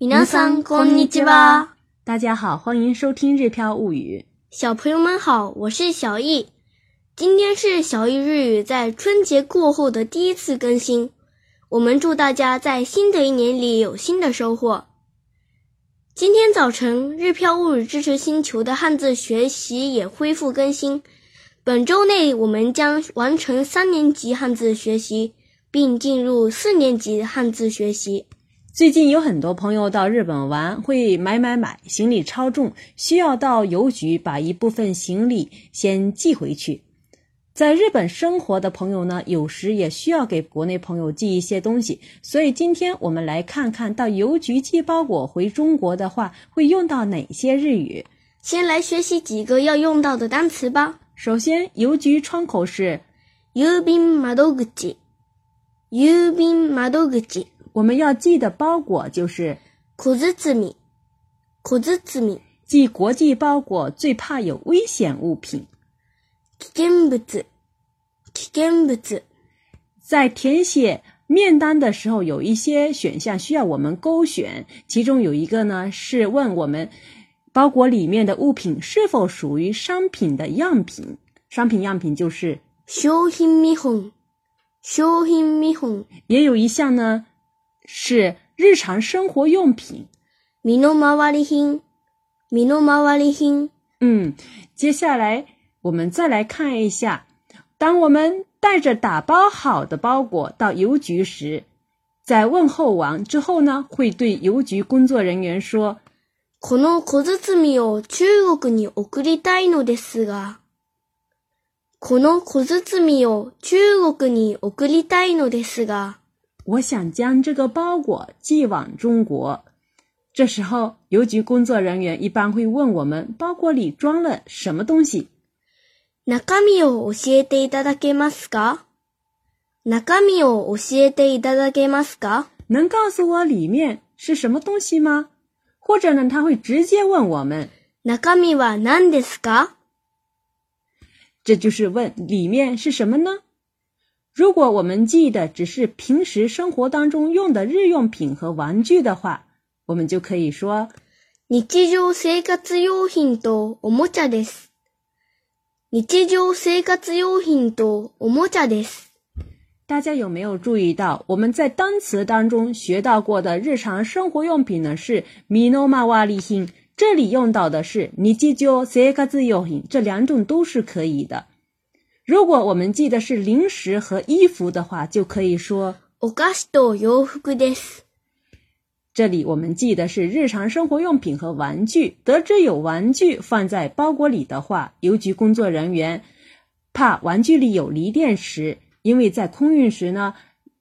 皆さんこんにちは。大家好，欢迎收听《日飘物语》。小朋友们好，我是小易。今天是小易日语在春节过后的第一次更新。我们祝大家在新的一年里有新的收获。今天早晨，日飘物语支持星球的汉字学习也恢复更新。本周内，我们将完成三年级汉字学习，并进入四年级汉字学习。 最近有很多朋友到日本玩，会买买买，行李超重，需要到邮局把一部分行李先寄回去。在日本生活的朋友呢，有时也需要给国内朋友寄一些东西，所以今天我们来看看到邮局寄包裹回中国的话，会用到哪些日语。先来学习几个要用到的单词吧。首先，邮局窗口是郵便窓口。郵便窓口。我们要寄的包裹就是苦子子米，小包米。寄国际包裹最怕有危险物品。危険物，危険物。在填写面单的时候，有一些选项需要我们勾选，其中有一个呢是问我们包裹里面的物品是否属于商品的样品。商品样品就是商品見本，商品見本。也有一项呢。是日常生活用品。身の回り品，身の回り品。嗯，接下来我们再来看一下，当我们带着打包好的包裹到邮局时，在问候完之后呢，会对邮局工作人员说：“この小包を中国に送りたいのですが。”この小包を中国に送りたいのですが。 我想将这个包裹寄往中国。这时候，邮局工作人员一般会问我们包裹里装了什么东西。中身を教えていただけますか？中身を教えていただけますか？能告诉我里面是什么东西吗？或者呢，他会直接问我们中身は何ですか？这就是问里面是什么呢？ 如果我们寄的只是平时生活当中用的日用品和玩具的话，我们就可以说日常生活用品とおもちゃです。日常生活用品とおもちゃです。大家有没有注意到，我们在单词当中学到过的日常生活用品呢？是ミノマワリ品，这里用到的是日常生活用品，这两种都是可以的。 如果我们寄的是零食和衣服的话，就可以说お菓子と洋服です。这里我们寄的是日常生活用品和玩具。得知有玩具放在包裹里的话，邮局工作人员怕玩具里有锂电池，因为在空运时呢，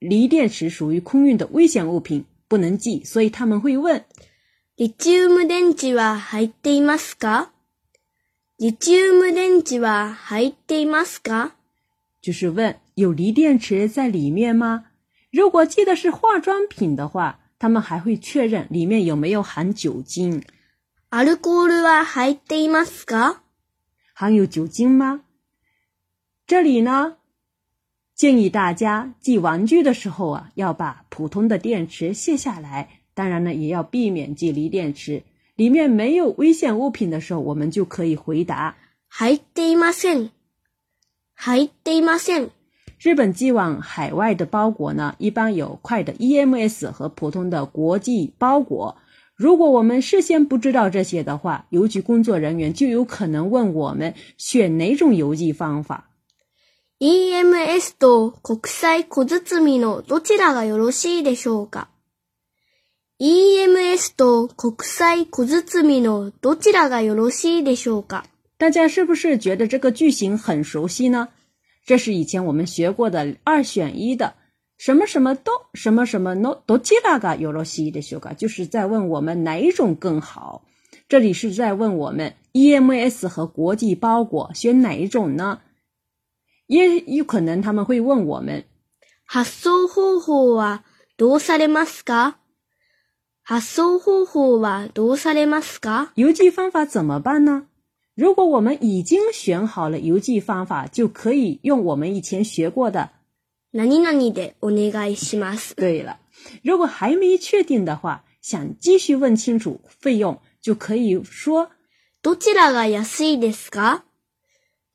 锂电池属于空运的危险物品，不能寄，所以他们会问：リチウム電池は入っていますか？ リチウム電池は入っていますか？就是问有锂电池在里面吗？如果寄的是化妆品的话，他们还会确认里面有没有含酒精。アルコールは入っていますか？含有酒精吗？这里呢，建议大家寄玩具的时候啊，要把普通的电池卸下来。当然呢，也要避免寄锂电池。 里面没有危险物品的时候，我们就可以回答入っていません。入っていません。日本寄往海外的包裹呢，一般有快的 EMS 和普通的国际包裹。如果我们事先不知道这些的话，邮局工作人员就有可能问我们选哪种邮寄方法。EMS と国際小包のどちらがよろしいでしょうか ？EMS と国際小包のどちらがよろしいでしょうか？大家是不是觉得这个句型很熟悉呢？这是以前我们学过的二选一的，什么什么都什么什么 no どちらがよろしいでしょうか？就是在问我们哪一种更好。这里是在问我们 EMS 和国际包裹选哪一种呢？也有可能他们会问我们発送方法はどうされますか？ 発送方法はどうされますか？邮寄方法怎么办呢？如果我们已经选好了邮寄方法，就可以用我们以前学过的何々でお願いします。对了，如果还没确定的话， 想继续问清楚费用，就可以说どちらが安いですか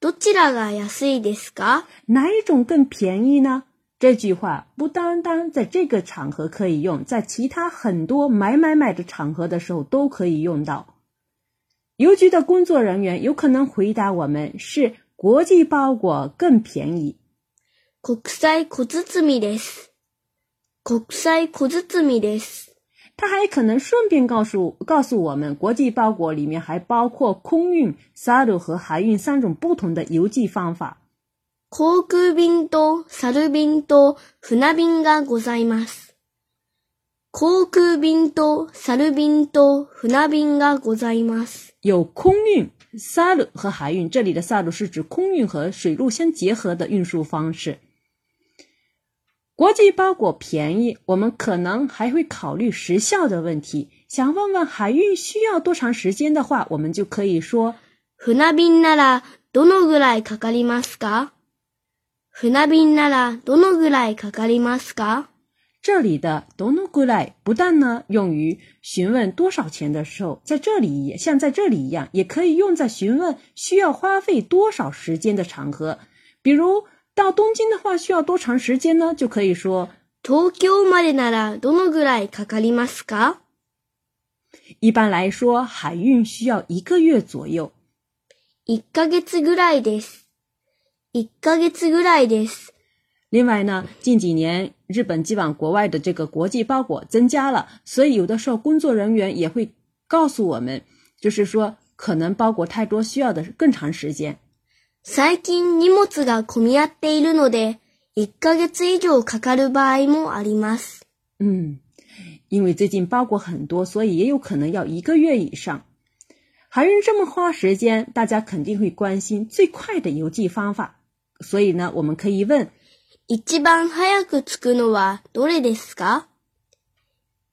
どちらが安いですか哪一种更便宜呢？ 这句话不单单在这个场合可以用，在其他很多买买买的场合的时候都可以用到。邮局的工作人员有可能回答我们是国际包裹更便宜。国際小包です。国際小包です。他还可能顺便告诉告诉我们，国际包裹里面还包括空运、沙路和海运三种不同的邮寄方法。 航空便と猿便と船便がございます。航空便と猿便と船便がございます。有空运、沙路和海运，这里的沙路是指空运和水路相结合的运输方式。国际包裹便宜，我们可能还会考虑时效的问题。想问问海运需要多长时间的话，我们就可以说船便ならどのぐらいかかりますか 船便ならどのぐらいかかりますか？这里的 “dono g u l a 不但呢用于询问多少钱的时候，在这里也像在这里一样，也可以用在询问需要花费多少时间的场合。比如到东京的话，需要多长时间呢？就可以说東京までならどのぐらいかかりますか？一般来说，海运需要一个月左右。?1 ヶ月ぐらいです。1ヶ月ぐらいです。另外呢，近几年日本寄往国外的这个国际包裹增加了，所以有的时候工作人员也会告诉我们，就是说可能包裹太多，需要的是更长时间。最近荷物が混み合っているので、1ヶ月以上かかる場合もあります。嗯，因为最近包裹很多，所以也有可能要一个月以上。海运这么花时间，大家肯定会关心最快的邮寄方法。 所以呢，我们可以问一番早く着くのはどれですか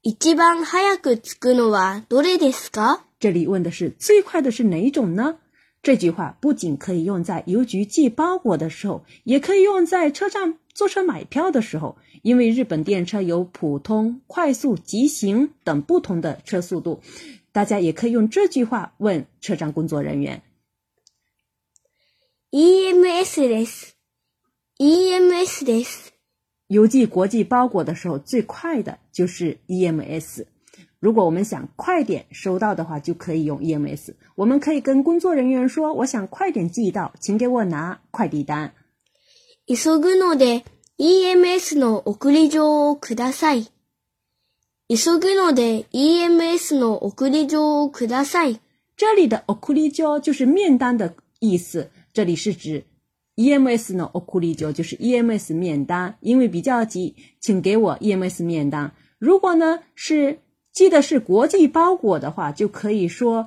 一番早く着くのはどれですか这里问的是最快的是哪一种呢？这句话不仅可以用在邮局寄包裹的时候，也可以用在车站坐车买票的时候。因为日本电车有普通、快速、急行等不同的车速度，大家也可以用这句话问车站工作人员。 EMS です。EMS です。邮寄国际包裹的时候，最快的就是 EMS。如果我们想快点收到的话，就可以用 EMS。我们可以跟工作人员说：“我想快点寄到，请给我拿快递单。急ぐので EMS の送り状をください。急ぐので EMS の送り状をください。”这里的 o k u r i j o 就是面单的意思， 这里是指 EMS 呢 o k u r i j o 就是 EMS 面单，因为比较急，请给我 EMS 面单。如果呢是寄的是国际包裹的话，就可以说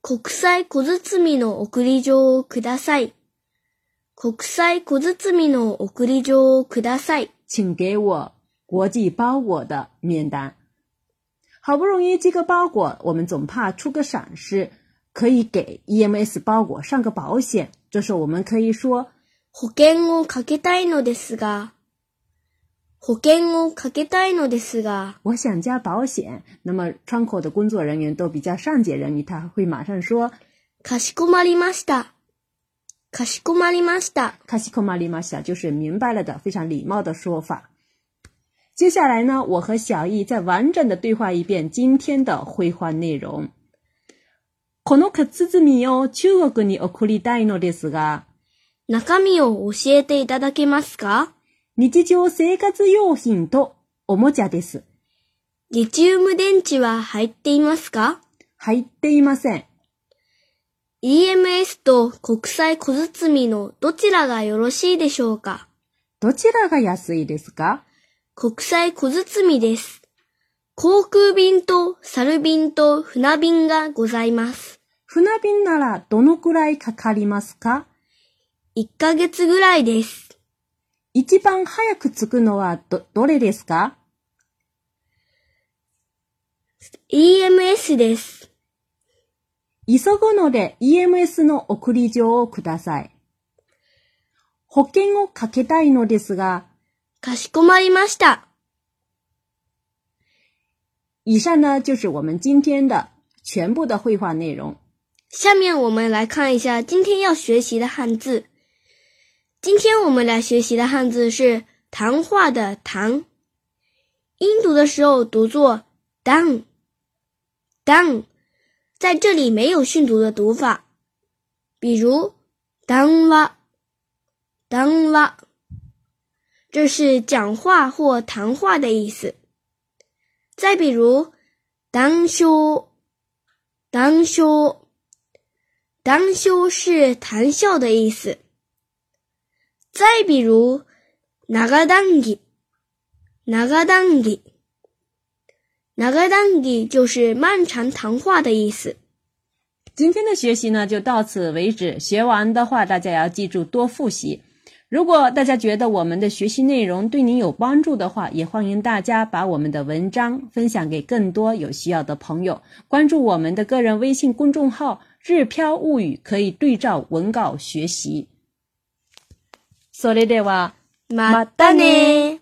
国際小包の送り状をください。国際小包の送り状をください。请给我国际包裹的面单。好不容易寄个包裹，我们总怕出个闪失，可以给 EMS 包裹上个保险。 这时候我们可以说保険をかけたいのですが、保険をかけたいのですが、我想加保险。那么窗口的工作人员都比较善解人意，他会马上说かしこまりました。かしこまりました。 “卡西科马里马小”，就是明白了的，非常礼貌的说法。接下来呢，我和小易再完整的对话一遍今天的绘画内容。 この靴積を中国に送りたいのですが、中身を教えていただけますか？日常生活用品とおもちゃです。リチウム電池は入っていますか？入っていません。?EMS と国際小包のどちらがよろしいでしょうか？どちらが安いですか？国際小包です。航空便と猿便と船便がございます。船便ならどのくらいかかりますか？1ヶ月ぐらいです。一番早く着くのはど、どれですか？EMS です。急ぐので EMS の送り状をください。保険をかけたいのですが、かしこまりました。以上呢就是我们今天的全部的绘画内容。下面我们来看一下今天要学习的汉字。今天我们来学习的汉字是“谈话”的“谈”，音读的时候读作 “dang”，“dang”，在这里没有训读的读法。比如 “dang wa”，“dang wa”，这是讲话或谈话的意思。再比如 “dang shu”，“dang shu”。当修是谈笑的意思。再比如，那个当吉，那个当吉，那个当吉就是漫长谈话的意思。今天的学习呢，就到此为止。学完的话，大家要记住多复习。如果大家觉得我们的学习内容对您有帮助的话，也欢迎大家把我们的文章分享给更多有需要的朋友。关注我们的个人微信公众号。日飘物语可以对照文稿学习。それではまたね。